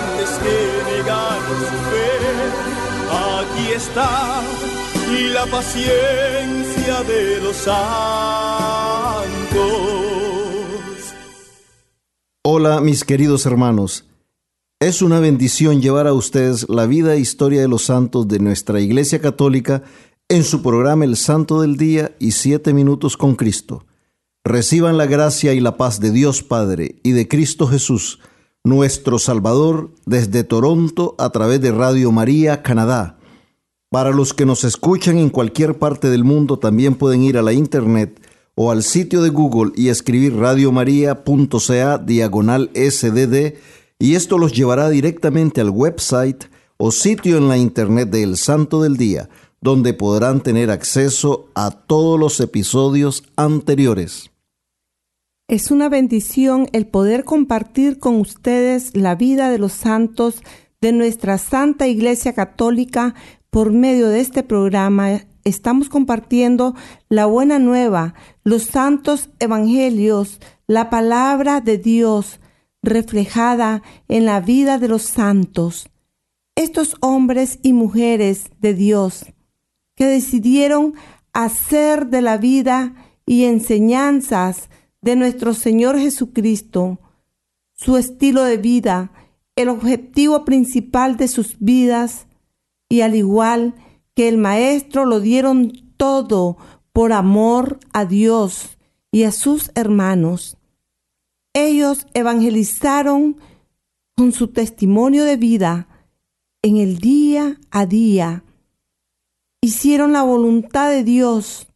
que negar su fe. Aquí está la paciencia de los santos. Hola mis queridos hermanos. Es una bendición llevar a ustedes la vida e historia de los santos de nuestra Iglesia Católica en su programa El Santo del Día y Siete Minutos con Cristo. Reciban la gracia y la paz de Dios Padre y de Cristo Jesús, nuestro Salvador, desde Toronto a través de Radio María, Canadá. Para los que nos escuchan en cualquier parte del mundo, también pueden ir a la internet o al sitio de Google y escribir radiomaria.ca diagonal sdd y esto los llevará directamente al website o sitio en la internet de El Santo del Día, donde podrán tener acceso a todos los episodios anteriores. Es una bendición el poder compartir con ustedes la vida de los santos de nuestra Santa Iglesia Católica por medio de este programa estamos compartiendo la buena nueva, los santos evangelios, la palabra de Dios reflejada en la vida de los santos. Estos hombres y mujeres de Dios que decidieron hacer de la vida y enseñanzas de nuestro Señor Jesucristo su estilo de vida, el objetivo principal de sus vidas, y al igual que el Maestro lo dieron todo por amor a Dios y a sus hermanos. Ellos evangelizaron con su testimonio de vida en el día a día. Hicieron la voluntad de Dios.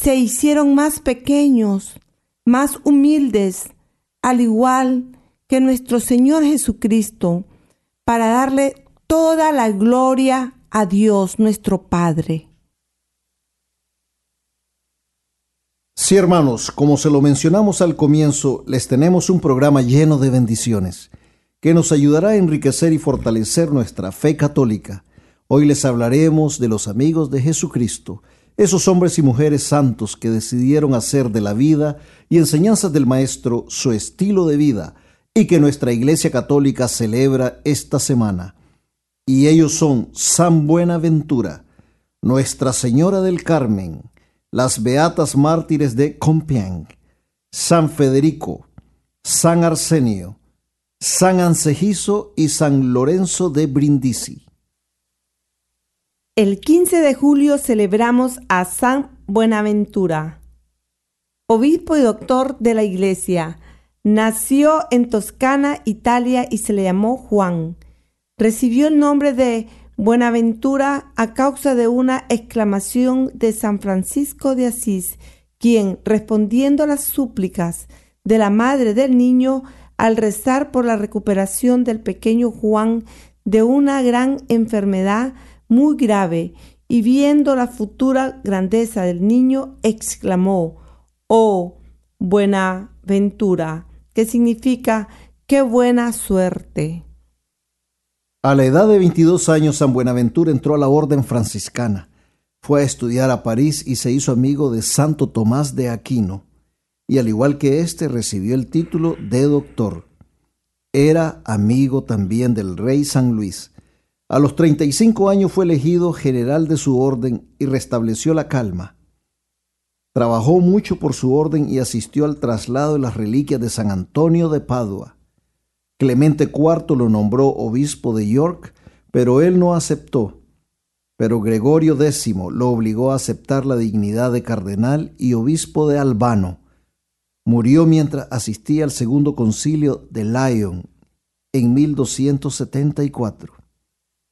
Se hicieron más pequeños, más humildes, al igual que nuestro Señor Jesucristo, para darle toda la gloria a Dios nuestro Padre. Sí, hermanos, como se lo mencionamos al comienzo, les tenemos un programa lleno de bendiciones que nos ayudará a enriquecer y fortalecer nuestra fe católica. Hoy les hablaremos de los amigos de Jesucristo, esos hombres y mujeres santos que decidieron hacer de la vida y enseñanzas del Maestro su estilo de vida y que nuestra Iglesia Católica celebra esta semana y ellos son San Buenaventura, Nuestra Señora del Carmen, las Beatas Mártires de Compiègne, San Federico, San Arsenio, San Ansegiso y San Lorenzo de Brindisi. El 15 de julio celebramos a San Buenaventura, obispo y doctor de la Iglesia. Nació en Toscana, Italia y se le llamó Juan Recibió el nombre de Buenaventura a causa de una exclamación de San Francisco de Asís, quien, respondiendo a las súplicas de la madre del niño, al rezar por la recuperación del pequeño Juan de una gran enfermedad muy grave, y viendo la futura grandeza del niño, exclamó, Oh, Buenaventura, que significa qué buena suerte. A la edad de 22 años, San Buenaventura entró a la orden franciscana. Fue a estudiar a París y se hizo amigo de Santo Tomás de Aquino, y al igual que éste recibió el título de doctor. Era amigo también del rey San Luis. A los 35 años fue elegido general de su orden y restableció la calma. Trabajó mucho por su orden y asistió al traslado de las reliquias de San Antonio de Padua. Clemente IV lo nombró obispo de York, pero él no aceptó. Pero Gregorio X lo obligó a aceptar la dignidad de cardenal y obispo de Albano. Murió mientras asistía al segundo concilio de Lyon en 1274.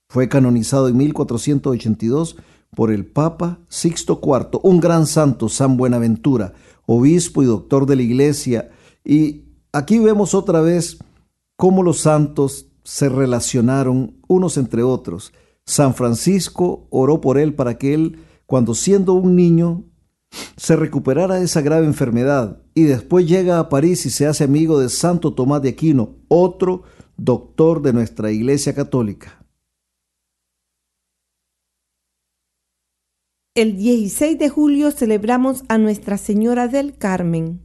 Fue canonizado en 1482 por el Papa Sixto IV, un gran santo, San Buenaventura, obispo y doctor de la iglesia. Y aquí vemos otra vez cómo los santos se relacionaron unos entre otros. San Francisco oró por él para que él, cuando siendo un niño, se recuperara de esa grave enfermedad y después llega a París y se hace amigo de Santo Tomás de Aquino, otro doctor de nuestra Iglesia Católica. El 16 de julio celebramos a Nuestra Señora del Carmen.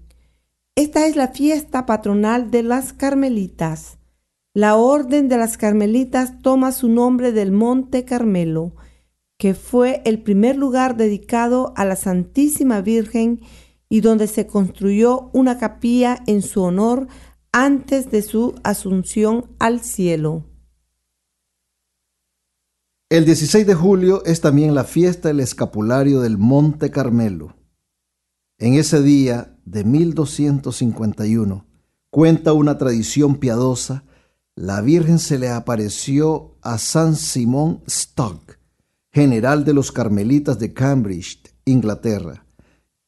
Esta es la fiesta patronal de las Carmelitas. La Orden de las Carmelitas toma su nombre del Monte Carmelo, que fue el primer lugar dedicado a la Santísima Virgen y donde se construyó una capilla en su honor antes de su asunción al cielo. El 16 de julio es también la fiesta del escapulario del Monte Carmelo. En ese día de 1251, cuenta una tradición piadosa, la Virgen se le apareció a San Simón Stock, general de los carmelitas de Cambridge, Inglaterra,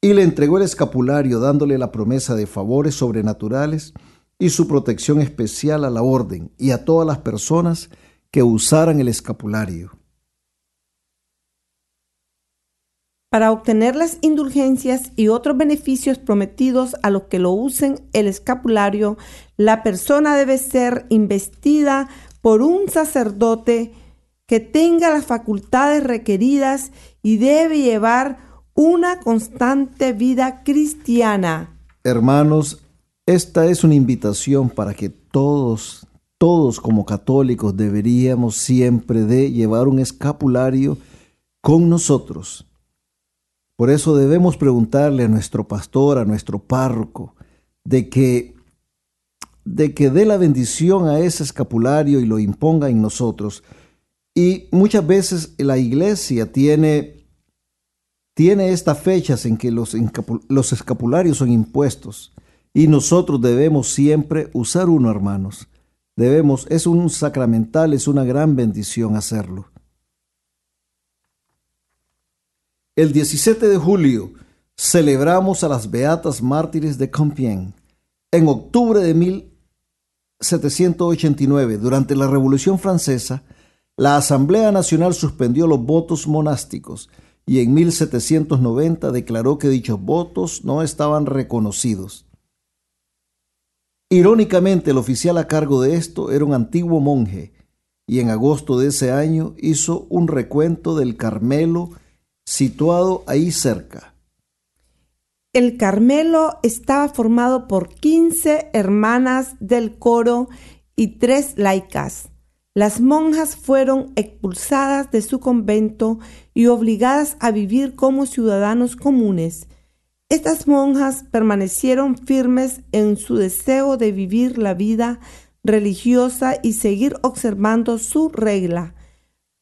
y le entregó el escapulario dándole la promesa de favores sobrenaturales y su protección especial a la orden y a todas las personas que usaran el escapulario. Para obtener las indulgencias y otros beneficios prometidos a los que lo usen el escapulario, la persona debe ser investida por un sacerdote que tenga las facultades requeridas y debe llevar una constante vida cristiana. Hermanos, esta es una invitación para que todos todos como católicos deberíamos siempre de llevar un escapulario con nosotros. Por eso debemos preguntarle a nuestro pastor, a nuestro párroco, de que de que dé la bendición a ese escapulario y lo imponga en nosotros. Y muchas veces la iglesia tiene, tiene estas fechas en que los, los escapularios son impuestos y nosotros debemos siempre usar uno, hermanos. Debemos, es un sacramental, es una gran bendición hacerlo. El 17 de julio celebramos a las Beatas Mártires de Compiègne. En octubre de 1789, durante la Revolución Francesa, la Asamblea Nacional suspendió los votos monásticos y en 1790 declaró que dichos votos no estaban reconocidos. Irónicamente, el oficial a cargo de esto era un antiguo monje y en agosto de ese año hizo un recuento del Carmelo situado ahí cerca. El Carmelo estaba formado por 15 hermanas del coro y tres laicas. Las monjas fueron expulsadas de su convento y obligadas a vivir como ciudadanos comunes estas monjas permanecieron firmes en su deseo de vivir la vida religiosa y seguir observando su regla.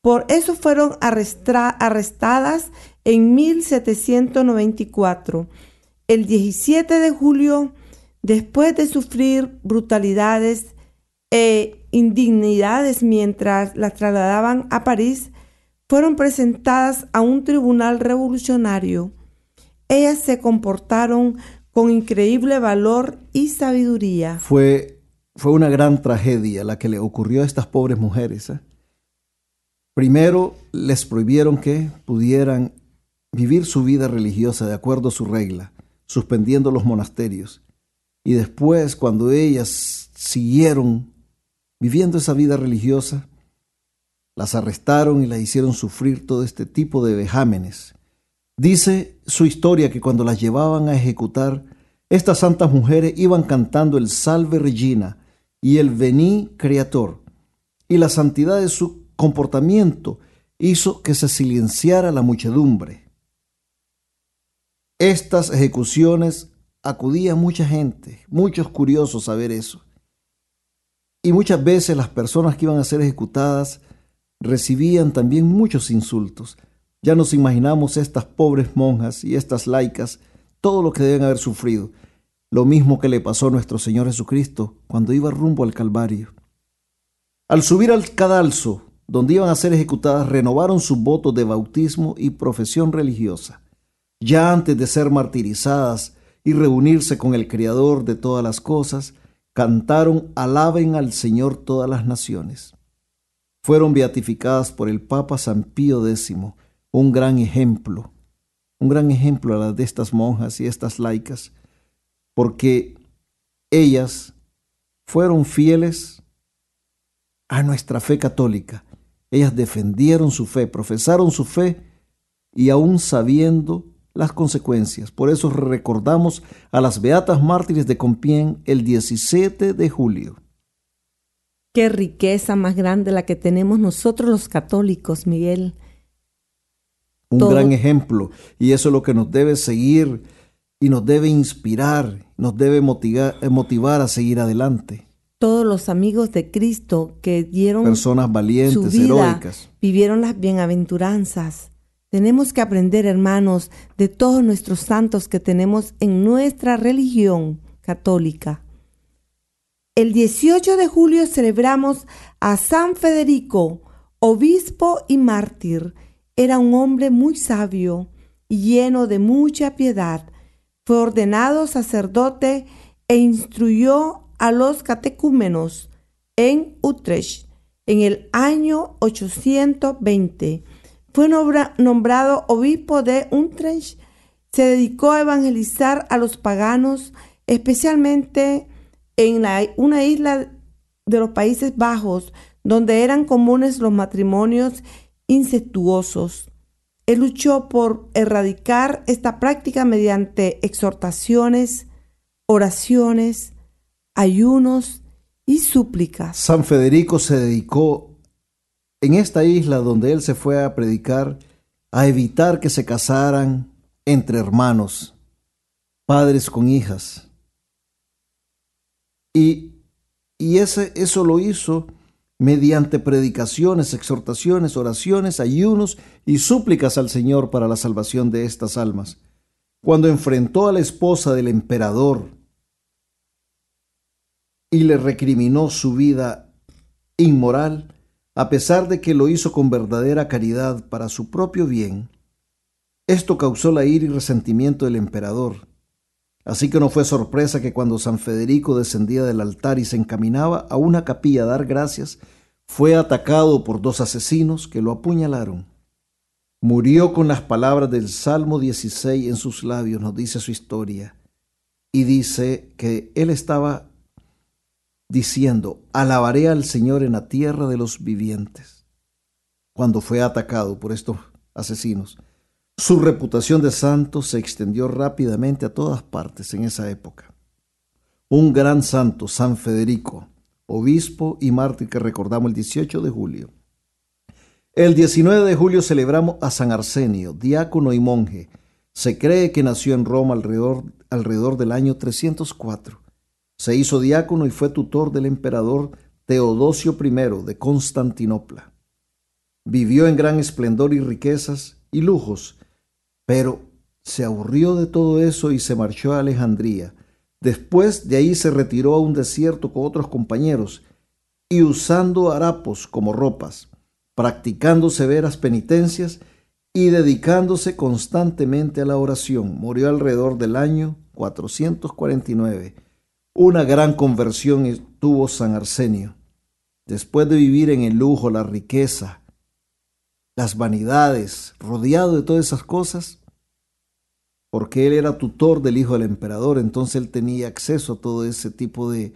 Por eso fueron arrestadas en 1794. El 17 de julio, después de sufrir brutalidades e indignidades mientras las trasladaban a París, fueron presentadas a un tribunal revolucionario ellas se comportaron con increíble valor y sabiduría. Fue, fue una gran tragedia la que le ocurrió a estas pobres mujeres. ¿eh? Primero les prohibieron que pudieran vivir su vida religiosa de acuerdo a su regla, suspendiendo los monasterios. Y después, cuando ellas siguieron viviendo esa vida religiosa, las arrestaron y las hicieron sufrir todo este tipo de vejámenes. Dice su historia que cuando las llevaban a ejecutar, estas santas mujeres iban cantando el Salve Regina y el Vení Creator, y la santidad de su comportamiento hizo que se silenciara la muchedumbre. Estas ejecuciones acudía mucha gente, muchos curiosos a ver eso. Y muchas veces las personas que iban a ser ejecutadas recibían también muchos insultos. Ya nos imaginamos estas pobres monjas y estas laicas, todo lo que deben haber sufrido. Lo mismo que le pasó a nuestro Señor Jesucristo cuando iba rumbo al Calvario. Al subir al cadalso, donde iban a ser ejecutadas, renovaron sus votos de bautismo y profesión religiosa. Ya antes de ser martirizadas y reunirse con el Creador de todas las cosas, cantaron Alaben al Señor todas las naciones. Fueron beatificadas por el Papa San Pío X, un gran ejemplo, un gran ejemplo a las de estas monjas y estas laicas, porque ellas fueron fieles a nuestra fe católica. Ellas defendieron su fe, profesaron su fe y aún sabiendo las consecuencias. Por eso recordamos a las Beatas Mártires de Compiègne el 17 de julio. Qué riqueza más grande la que tenemos nosotros los católicos, Miguel. Un gran ejemplo. Y eso es lo que nos debe seguir y nos debe inspirar, nos debe motivar, motivar a seguir adelante. Todos los amigos de Cristo que dieron personas valientes, su vida, heroicas, vivieron las bienaventuranzas tenemos que aprender, hermanos, de todos nuestros santos que tenemos en nuestra religión católica. El 18 de julio celebramos a San Federico, obispo y mártir. Era un hombre muy sabio y lleno de mucha piedad. Fue ordenado sacerdote e instruyó a los catecúmenos en Utrecht en el año 820 fue nombrado obispo de Utrecht. Se dedicó a evangelizar a los paganos, especialmente en una isla de los Países Bajos, donde eran comunes los matrimonios incestuosos. Él luchó por erradicar esta práctica mediante exhortaciones, oraciones, ayunos y súplicas. San Federico se dedicó en esta isla donde él se fue a predicar, a evitar que se casaran entre hermanos, padres con hijas. Y, y ese, eso lo hizo mediante predicaciones, exhortaciones, oraciones, ayunos y súplicas al Señor para la salvación de estas almas. Cuando enfrentó a la esposa del emperador y le recriminó su vida inmoral, a pesar de que lo hizo con verdadera caridad para su propio bien, esto causó la ira y resentimiento del emperador. Así que no fue sorpresa que cuando San Federico descendía del altar y se encaminaba a una capilla a dar gracias, fue atacado por dos asesinos que lo apuñalaron. Murió con las palabras del Salmo 16 en sus labios, nos dice su historia, y dice que él estaba diciendo, alabaré al Señor en la tierra de los vivientes. Cuando fue atacado por estos asesinos, su reputación de santo se extendió rápidamente a todas partes en esa época. Un gran santo, San Federico, obispo y mártir que recordamos el 18 de julio. El 19 de julio celebramos a San Arsenio, diácono y monje. Se cree que nació en Roma alrededor, del año 304. Se hizo diácono y fue tutor del emperador Teodosio I de Constantinopla. Vivió en gran esplendor y riquezas y lujos, pero se aburrió de todo eso y se marchó a Alejandría. Después de ahí se retiró a un desierto con otros compañeros y usando harapos como ropas, practicando severas penitencias y dedicándose constantemente a la oración. Murió alrededor del año 449 una gran conversión tuvo San Arsenio. Después de vivir en el lujo, la riqueza, las vanidades, rodeado de todas esas cosas, porque él era tutor del hijo del emperador, entonces él tenía acceso a todo ese tipo de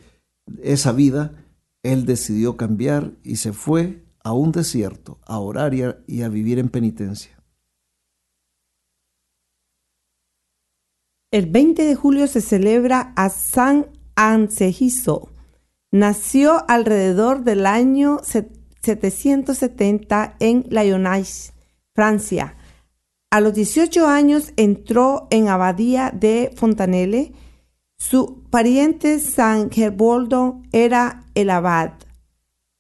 esa vida, él decidió cambiar y se fue a un desierto a orar y a, vivir en penitencia. El 20 de julio se celebra a San Ansegiso. Nació alrededor del año 770 en Lyonnais, Francia. A los 18 años entró en abadía de Fontanelle Su pariente San Gerboldo era el abad.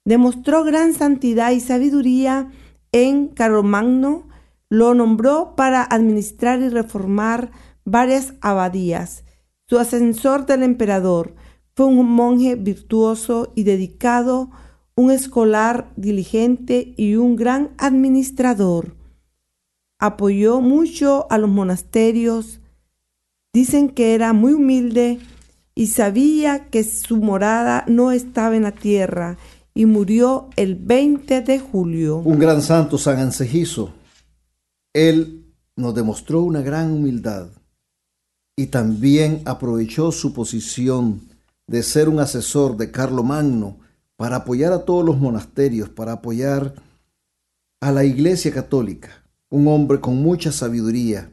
Demostró gran santidad y sabiduría en Carlomagno, lo nombró para administrar y reformar varias abadías. Su ascensor del emperador fue un monje virtuoso y dedicado, un escolar diligente y un gran administrador. Apoyó mucho a los monasterios. Dicen que era muy humilde y sabía que su morada no estaba en la tierra y murió el 20 de julio. Un gran santo San Ansegiso. Él nos demostró una gran humildad y también aprovechó su posición de ser un asesor de Magno para apoyar a todos los monasterios, para apoyar a la Iglesia Católica, un hombre con mucha sabiduría,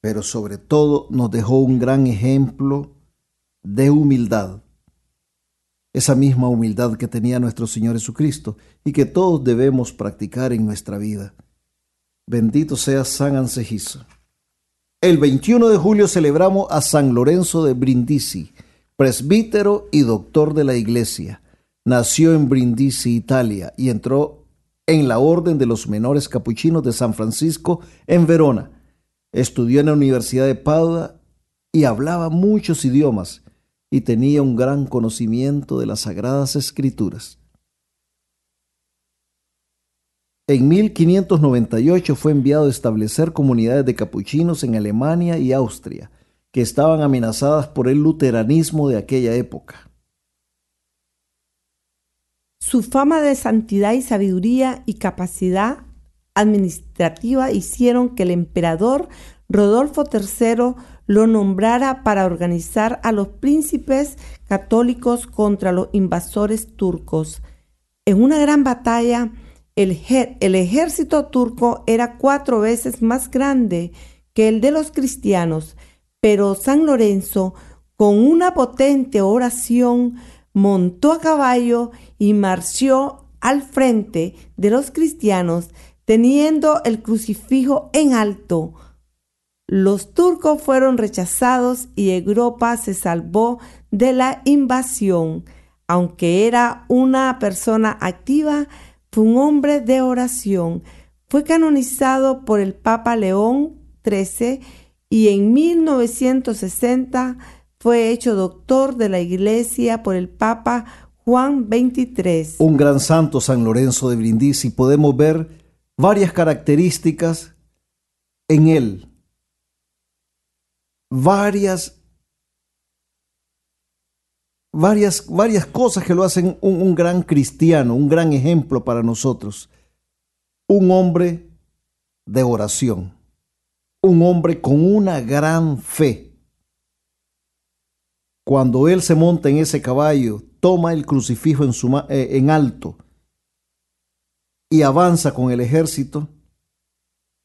pero sobre todo nos dejó un gran ejemplo de humildad. Esa misma humildad que tenía nuestro Señor Jesucristo y que todos debemos practicar en nuestra vida. Bendito sea San Ansegiso. El 21 de julio celebramos a San Lorenzo de Brindisi, presbítero y doctor de la Iglesia. Nació en Brindisi, Italia, y entró en la Orden de los Menores Capuchinos de San Francisco en Verona. Estudió en la Universidad de Padua y hablaba muchos idiomas y tenía un gran conocimiento de las Sagradas Escrituras. En 1598 fue enviado a establecer comunidades de capuchinos en Alemania y Austria, que estaban amenazadas por el luteranismo de aquella época. Su fama de santidad y sabiduría y capacidad administrativa hicieron que el emperador Rodolfo III lo nombrara para organizar a los príncipes católicos contra los invasores turcos. En una gran batalla, el, el, ejército turco era cuatro veces más grande que el de los cristianos, pero San Lorenzo, con una potente oración, montó a caballo y marchó al frente de los cristianos, teniendo el crucifijo en alto. Los turcos fueron rechazados y Europa se salvó de la invasión. Aunque era una persona activa, fue un hombre de oración. Fue canonizado por el Papa León XIII y en 1960 fue hecho doctor de la Iglesia por el Papa Juan XXIII. Un gran santo San Lorenzo de Brindisi. Podemos ver varias características en él. Varias varias, varias cosas que lo hacen un, un gran cristiano, un gran ejemplo para nosotros. Un hombre de oración, un hombre con una gran fe. Cuando él se monta en ese caballo, toma el crucifijo en, su, eh, en alto y avanza con el ejército,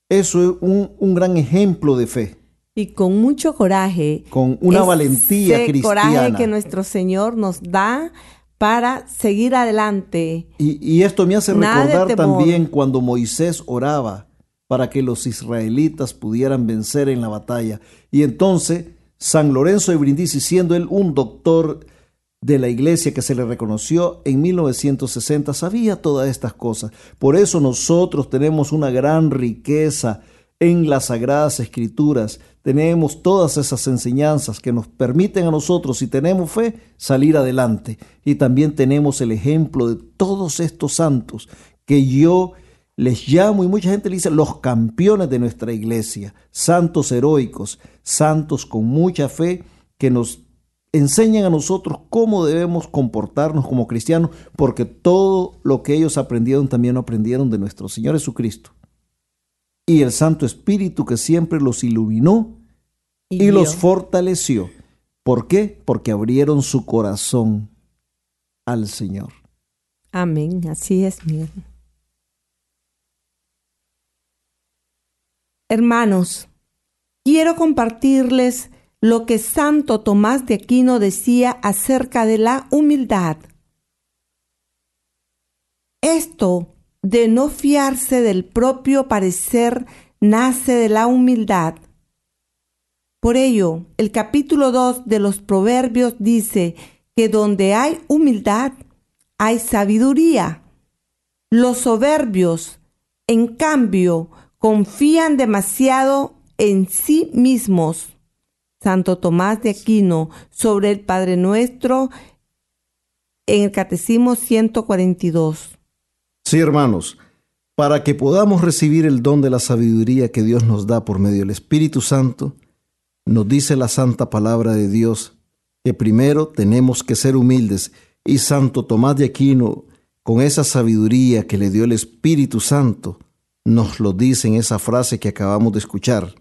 eso es un, un gran ejemplo de fe y con mucho coraje. Con una valentía cristiana. coraje que nuestro Señor nos da para seguir adelante. Y, esto me hace recordar también cuando Moisés oraba para que los israelitas pudieran vencer en la batalla. Y entonces San Lorenzo de Brindisi, siendo él un doctor de la iglesia que se le reconoció en 1960, sabía todas estas cosas. Por eso nosotros tenemos una gran riqueza en las sagradas escrituras tenemos todas esas enseñanzas que nos permiten a nosotros, si tenemos fe, salir adelante. Y también tenemos el ejemplo de todos estos santos que yo les llamo y mucha gente le dice los campeones de nuestra iglesia, santos heroicos, santos con mucha fe que nos enseñan a nosotros cómo debemos comportarnos como cristianos, porque todo lo que ellos aprendieron también lo aprendieron de nuestro Señor Jesucristo y el Santo Espíritu que siempre los iluminó y, los fortaleció. ¿Por qué? Porque abrieron su corazón al Señor. Amén, así es, Miguel. Hermanos, quiero compartirles lo que Santo Tomás de Aquino decía acerca de la humildad. Esto de no fiarse del propio parecer nace de la humildad. Por ello, el capítulo 2 de los Proverbios dice que donde hay humildad, hay sabiduría. Los soberbios, en cambio, confían demasiado en sí mismos. Santo Tomás de Aquino sobre el Padre Nuestro en el Catecismo 142. Sí, hermanos, para que podamos recibir el don de la sabiduría que Dios nos da por medio del Espíritu Santo, nos dice la santa palabra de Dios que primero tenemos que ser humildes y Santo Tomás de Aquino, con esa sabiduría que le dio el Espíritu Santo, nos lo dice en esa frase que acabamos de escuchar.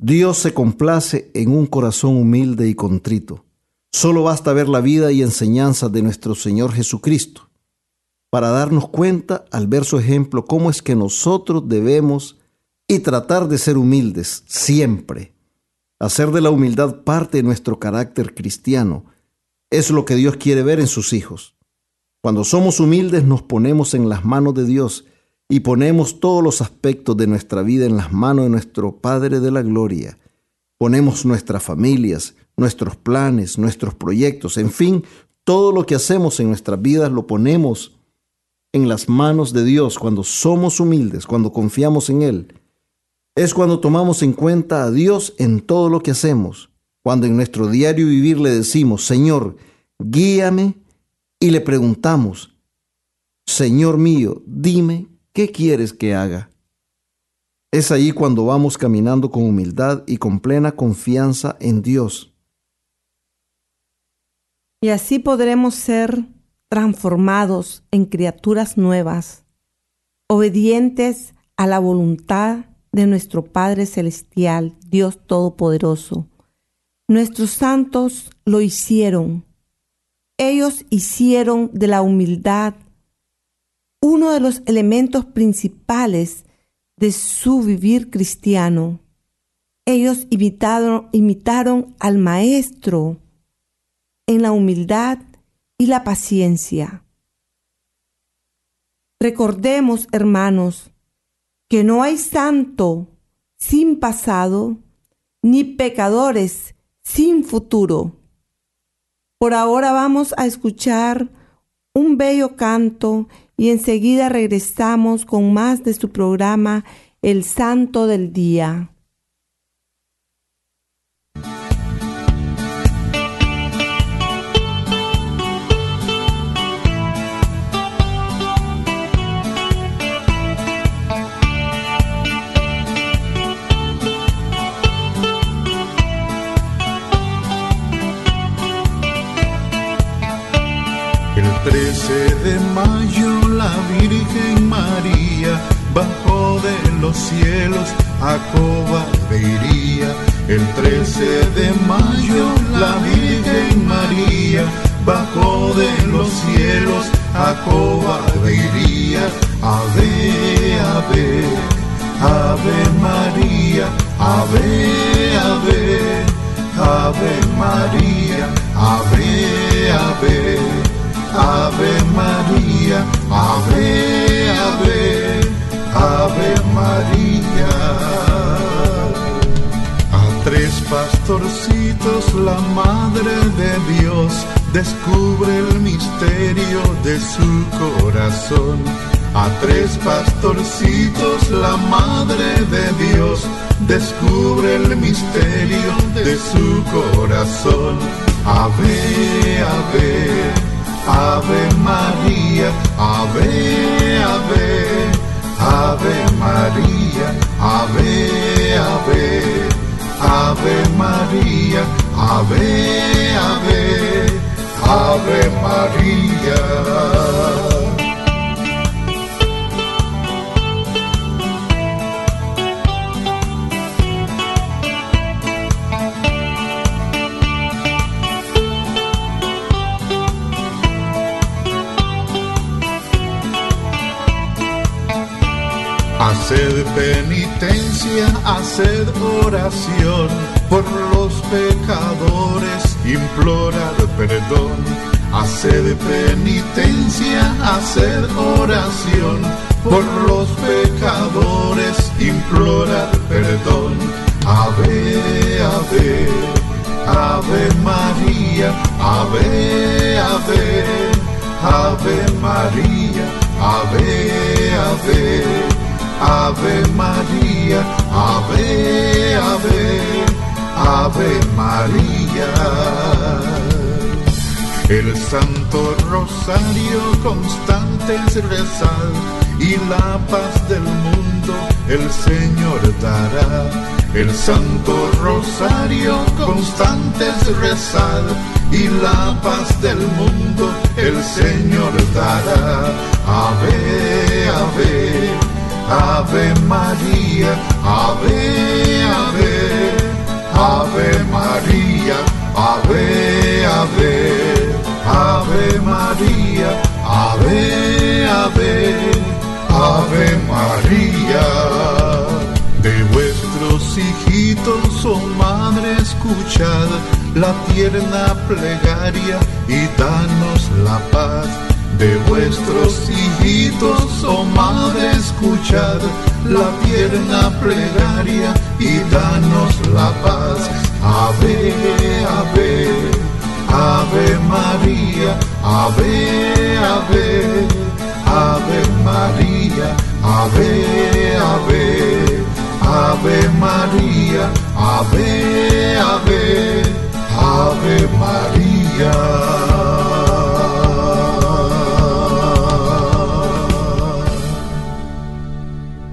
Dios se complace en un corazón humilde y contrito. Solo basta ver la vida y enseñanza de nuestro Señor Jesucristo para darnos cuenta al ver su ejemplo cómo es que nosotros debemos y tratar de ser humildes siempre Hacer de la humildad parte de nuestro carácter cristiano es lo que Dios quiere ver en sus hijos. Cuando somos humildes nos ponemos en las manos de Dios y ponemos todos los aspectos de nuestra vida en las manos de nuestro Padre de la Gloria. Ponemos nuestras familias, nuestros planes, nuestros proyectos, en fin, todo lo que hacemos en nuestras vidas lo ponemos en las manos de Dios cuando somos humildes, cuando confiamos en Él es cuando tomamos en cuenta a Dios en todo lo que hacemos, cuando en nuestro diario vivir le decimos, Señor, guíame y le preguntamos, Señor mío, dime, ¿qué quieres que haga? Es ahí cuando vamos caminando con humildad y con plena confianza en Dios. Y así podremos ser transformados en criaturas nuevas, obedientes a la voluntad de nuestro Padre Celestial, Dios Todopoderoso. Nuestros santos lo hicieron. Ellos hicieron de la humildad uno de los elementos principales de su vivir cristiano. Ellos imitaron, al Maestro en la humildad y la paciencia. Recordemos, hermanos, que no hay santo sin pasado, ni pecadores sin futuro. Por ahora vamos a escuchar un bello canto y enseguida regresamos con más de su programa El Santo del Día. Virgen María bajó de los cielos a Coba iría. El 13 de mayo la Virgen María bajó de los cielos a Coba iría. Ave, ave, ave María, ave, ave, ave María, ave, ave. Ave María, Ave, Ave, Ave María. A tres pastorcitos la Madre de Dios descubre el misterio de su corazón. A tres pastorcitos la Madre de Dios descubre el misterio de su corazón. Ave, ave. Ave María, Ave, Ave, Ave María, Ave, Ave, Ave María, Ave, Ave, Ave María. Haced penitencia, haced oración por los pecadores, implorar perdón. Haced penitencia, haced oración por los pecadores, implorar perdón. Ave, ave, ave María, ave, ave, ave María, ave, ave, ave María, ave, ave, ave María. El Santo Rosario constante es y la paz del mundo el Señor dará el Santo Rosario constante es y la paz del mundo el Señor dará. Ave, ave, ave María, ave, ave, ave María, ave, ave, ave María, ave, ave, ave María hijitos, oh madre, escuchad la tierna plegaria y danos la paz. De vuestros hijitos, oh madre, escuchad la tierna plegaria y danos la paz. Ave, ave, ave María, ave, ave, ave María, ave, ave. Ave María, Ave, Ave, Ave María.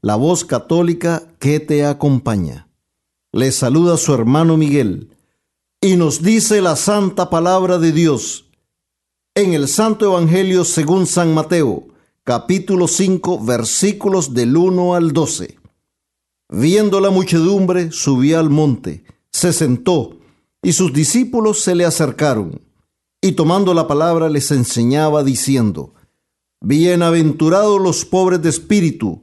la voz católica que te acompaña. Les saluda su hermano Miguel y nos dice la santa palabra de Dios en el Santo Evangelio según San Mateo, capítulo 5, versículos del 1 al 12. Viendo la muchedumbre, subió al monte, se sentó, y sus discípulos se le acercaron, y tomando la palabra les enseñaba diciendo, Bienaventurados los pobres de espíritu,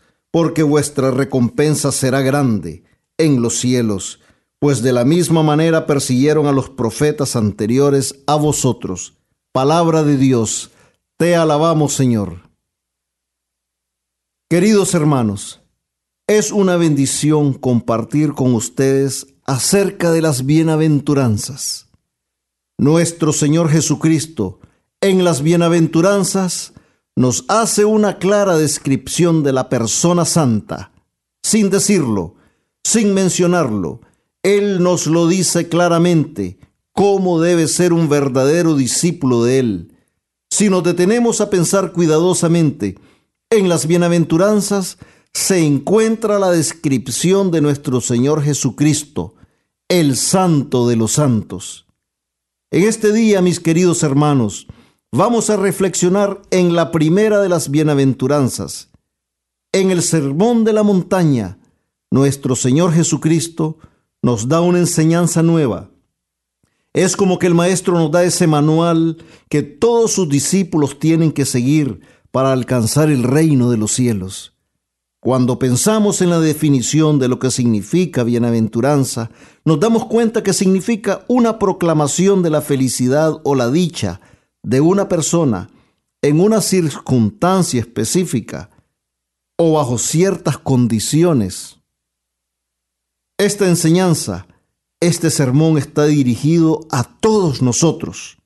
porque vuestra recompensa será grande en los cielos, pues de la misma manera persiguieron a los profetas anteriores a vosotros. Palabra de Dios, te alabamos Señor. Queridos hermanos, es una bendición compartir con ustedes acerca de las bienaventuranzas. Nuestro Señor Jesucristo en las bienaventuranzas nos hace una clara descripción de la persona santa, sin decirlo, sin mencionarlo. Él nos lo dice claramente, cómo debe ser un verdadero discípulo de Él. Si nos detenemos a pensar cuidadosamente en las bienaventuranzas, se encuentra la descripción de nuestro Señor Jesucristo, el Santo de los Santos. En este día, mis queridos hermanos, vamos a reflexionar en la primera de las bienaventuranzas. En el Sermón de la Montaña, nuestro Señor Jesucristo nos da una enseñanza nueva. Es como que el Maestro nos da ese manual que todos sus discípulos tienen que seguir para alcanzar el reino de los cielos. Cuando pensamos en la definición de lo que significa bienaventuranza, nos damos cuenta que significa una proclamación de la felicidad o la dicha de una persona en una circunstancia específica o bajo ciertas condiciones. Esta enseñanza, este sermón está dirigido a todos nosotros,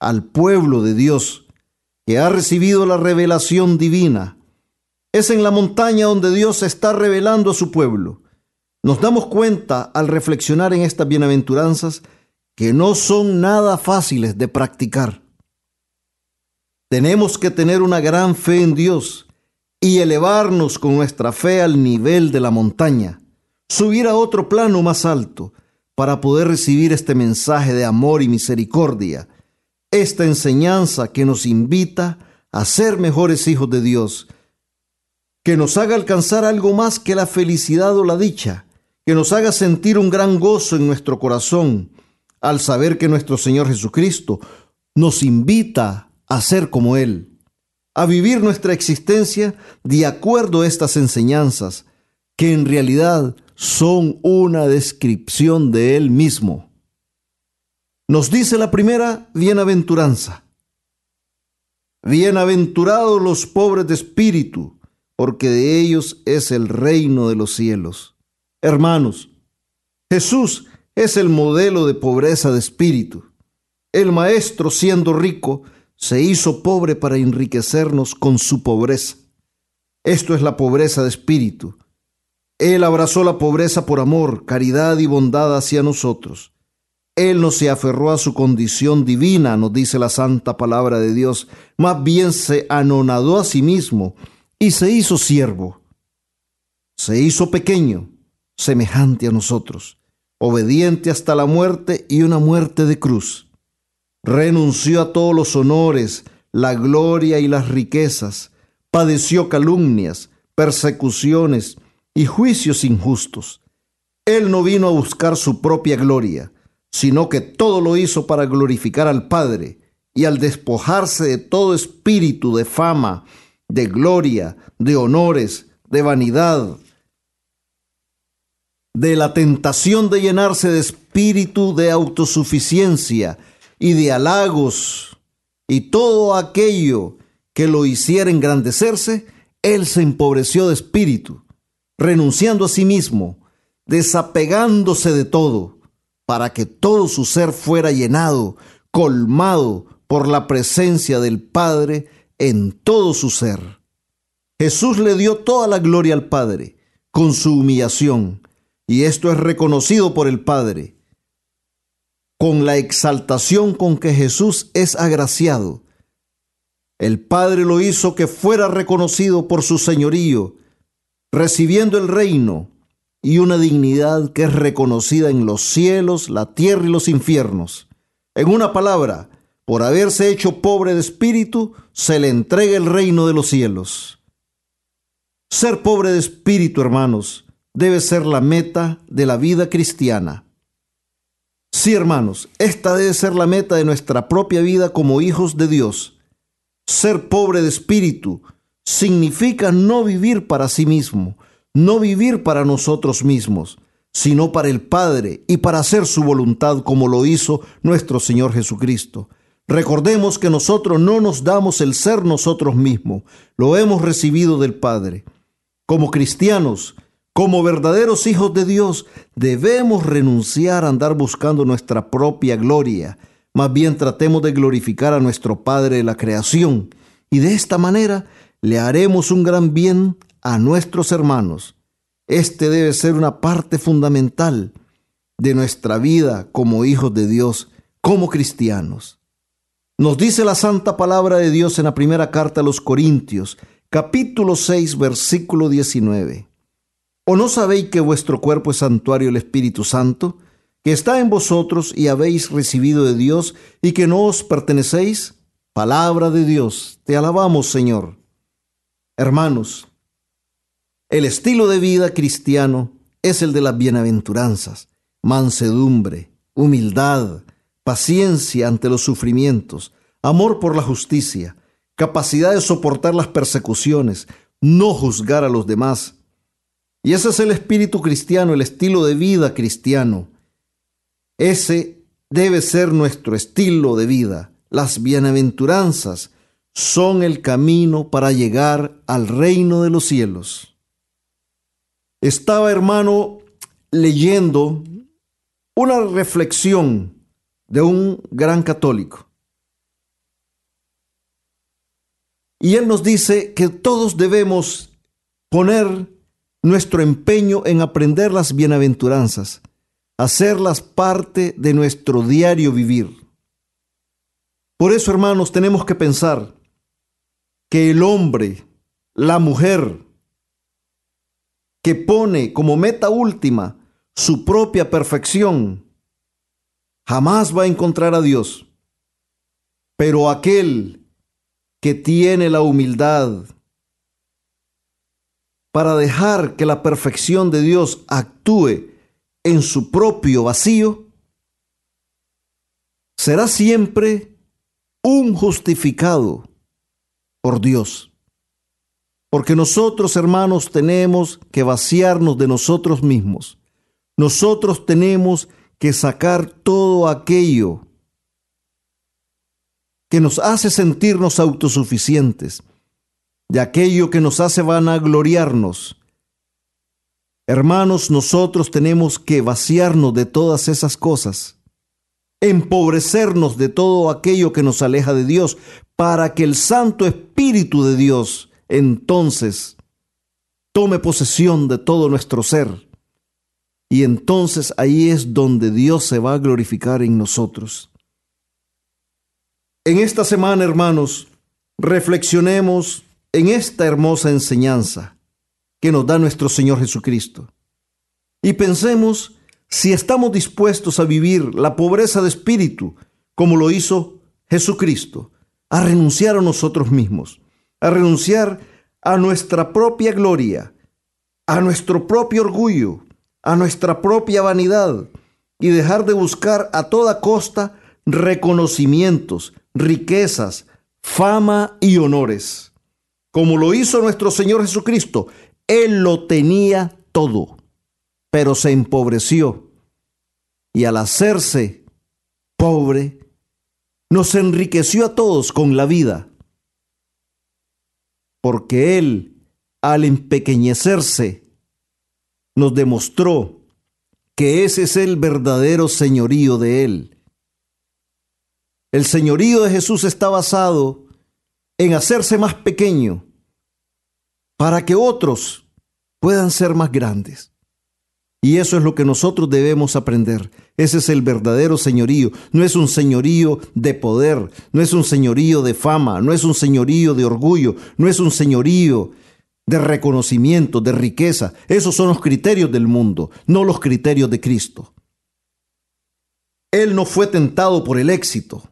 al pueblo de Dios, que ha recibido la revelación divina es en la montaña donde Dios está revelando a su pueblo. Nos damos cuenta al reflexionar en estas bienaventuranzas que no son nada fáciles de practicar. Tenemos que tener una gran fe en Dios y elevarnos con nuestra fe al nivel de la montaña, subir a otro plano más alto para poder recibir este mensaje de amor y misericordia, esta enseñanza que nos invita a ser mejores hijos de Dios que nos haga alcanzar algo más que la felicidad o la dicha, que nos haga sentir un gran gozo en nuestro corazón al saber que nuestro Señor Jesucristo nos invita a ser como Él, a vivir nuestra existencia de acuerdo a estas enseñanzas, que en realidad son una descripción de Él mismo. Nos dice la primera bienaventuranza. Bienaventurados los pobres de espíritu, porque de ellos es el reino de los cielos. Hermanos, Jesús es el modelo de pobreza de espíritu. El Maestro, siendo rico, se hizo pobre para enriquecernos con su pobreza. Esto es la pobreza de espíritu. Él abrazó la pobreza por amor, caridad y bondad hacia nosotros. Él no se aferró a su condición divina, nos dice la santa palabra de Dios, más bien se anonadó a sí mismo y se hizo siervo. Se hizo pequeño, semejante a nosotros, obediente hasta la muerte y una muerte de cruz. Renunció a todos los honores, la gloria y las riquezas, padeció calumnias, persecuciones y juicios injustos. Él no vino a buscar su propia gloria, sino que todo lo hizo para glorificar al Padre, y al despojarse de todo espíritu de fama, de gloria, de honores, de vanidad, de la tentación de llenarse de espíritu de autosuficiencia y de halagos y todo aquello que lo hiciera engrandecerse, él se empobreció de espíritu, renunciando a sí mismo, desapegándose de todo, para que todo su ser fuera llenado, colmado por la presencia del Padre en todo su ser. Jesús le dio toda la gloria al Padre con su humillación, y esto es reconocido por el Padre. Con la exaltación con que Jesús es agraciado, el Padre lo hizo que fuera reconocido por su señorío, recibiendo el reino y una dignidad que es reconocida en los cielos, la tierra y los infiernos. En una palabra, por haberse hecho pobre de espíritu, se le entrega el reino de los cielos. Ser pobre de espíritu, hermanos, debe ser la meta de la vida cristiana. Sí, hermanos, esta debe ser la meta de nuestra propia vida como hijos de Dios. Ser pobre de espíritu significa no vivir para sí mismo, no vivir para nosotros mismos, sino para el Padre y para hacer su voluntad como lo hizo nuestro Señor Jesucristo. Recordemos que nosotros no nos damos el ser nosotros mismos, lo hemos recibido del Padre. Como cristianos, como verdaderos hijos de Dios, debemos renunciar a andar buscando nuestra propia gloria. Más bien tratemos de glorificar a nuestro Padre de la creación y de esta manera le haremos un gran bien a nuestros hermanos. Este debe ser una parte fundamental de nuestra vida como hijos de Dios, como cristianos. Nos dice la santa palabra de Dios en la primera carta a los Corintios, capítulo 6, versículo 19. ¿O no sabéis que vuestro cuerpo es santuario del Espíritu Santo, que está en vosotros y habéis recibido de Dios y que no os pertenecéis? Palabra de Dios, te alabamos Señor. Hermanos, el estilo de vida cristiano es el de las bienaventuranzas, mansedumbre, humildad, paciencia ante los sufrimientos, amor por la justicia, capacidad de soportar las persecuciones, no juzgar a los demás. Y ese es el espíritu cristiano, el estilo de vida cristiano. Ese debe ser nuestro estilo de vida. Las bienaventuranzas son el camino para llegar al reino de los cielos. Estaba, hermano, leyendo una reflexión de un gran católico. Y él nos dice que todos debemos poner nuestro empeño en aprender las bienaventuranzas, hacerlas parte de nuestro diario vivir. Por eso, hermanos, tenemos que pensar que el hombre, la mujer, que pone como meta última su propia perfección, jamás va a encontrar a Dios. Pero aquel que tiene la humildad para dejar que la perfección de Dios actúe en su propio vacío, será siempre un justificado por Dios. Porque nosotros, hermanos, tenemos que vaciarnos de nosotros mismos. Nosotros tenemos que sacar todo aquello que nos hace sentirnos autosuficientes de aquello que nos hace vanagloriarnos. Hermanos, nosotros tenemos que vaciarnos de todas esas cosas, empobrecernos de todo aquello que nos aleja de Dios, para que el Santo Espíritu de Dios entonces tome posesión de todo nuestro ser. Y entonces ahí es donde Dios se va a glorificar en nosotros. En esta semana, hermanos, reflexionemos en esta hermosa enseñanza que nos da nuestro Señor Jesucristo. Y pensemos si estamos dispuestos a vivir la pobreza de espíritu como lo hizo Jesucristo, a renunciar a nosotros mismos, a renunciar a nuestra propia gloria, a nuestro propio orgullo, a nuestra propia vanidad y dejar de buscar a toda costa reconocimientos, riquezas, fama y honores como lo hizo nuestro Señor Jesucristo. Él lo tenía todo, pero se empobreció. Y al hacerse pobre, nos enriqueció a todos con la vida. Porque Él, al empequeñecerse, nos demostró que ese es el verdadero señorío de Él. El señorío de Jesús está basado en hacerse más pequeño para que otros puedan ser más grandes. Y eso es lo que nosotros debemos aprender. Ese es el verdadero señorío. No es un señorío de poder, no es un señorío de fama, no es un señorío de orgullo, no es un señorío de reconocimiento, de riqueza. Esos son los criterios del mundo, no los criterios de Cristo. Él no fue tentado por el éxito,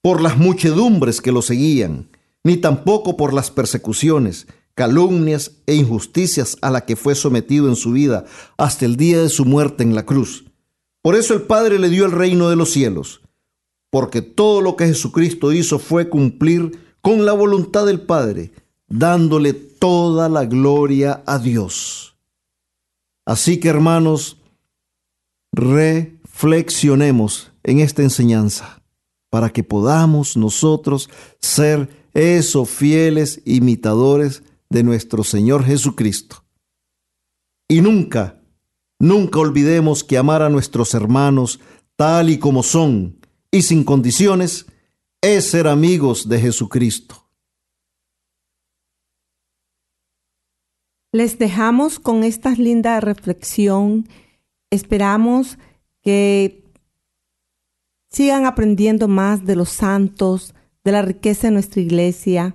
por las muchedumbres que lo seguían ni tampoco por las persecuciones, calumnias e injusticias a la que fue sometido en su vida hasta el día de su muerte en la cruz. Por eso el Padre le dio el reino de los cielos, porque todo lo que Jesucristo hizo fue cumplir con la voluntad del Padre, dándole toda la gloria a Dios. Así que hermanos, reflexionemos en esta enseñanza para que podamos nosotros ser esos fieles imitadores de nuestro Señor Jesucristo. Y nunca, nunca olvidemos que amar a nuestros hermanos tal y como son y sin condiciones es ser amigos de Jesucristo. Les dejamos con esta linda reflexión. Esperamos que sigan aprendiendo más de los santos, de la riqueza de nuestra iglesia.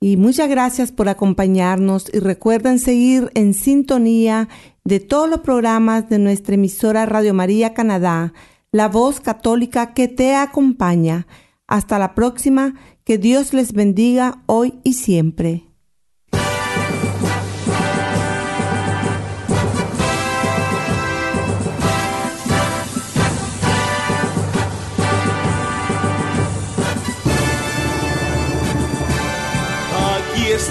Y muchas gracias por acompañarnos y recuerden seguir en sintonía de todos los programas de nuestra emisora Radio María Canadá, la voz católica que te acompaña. Hasta la próxima, que Dios les bendiga hoy y siempre.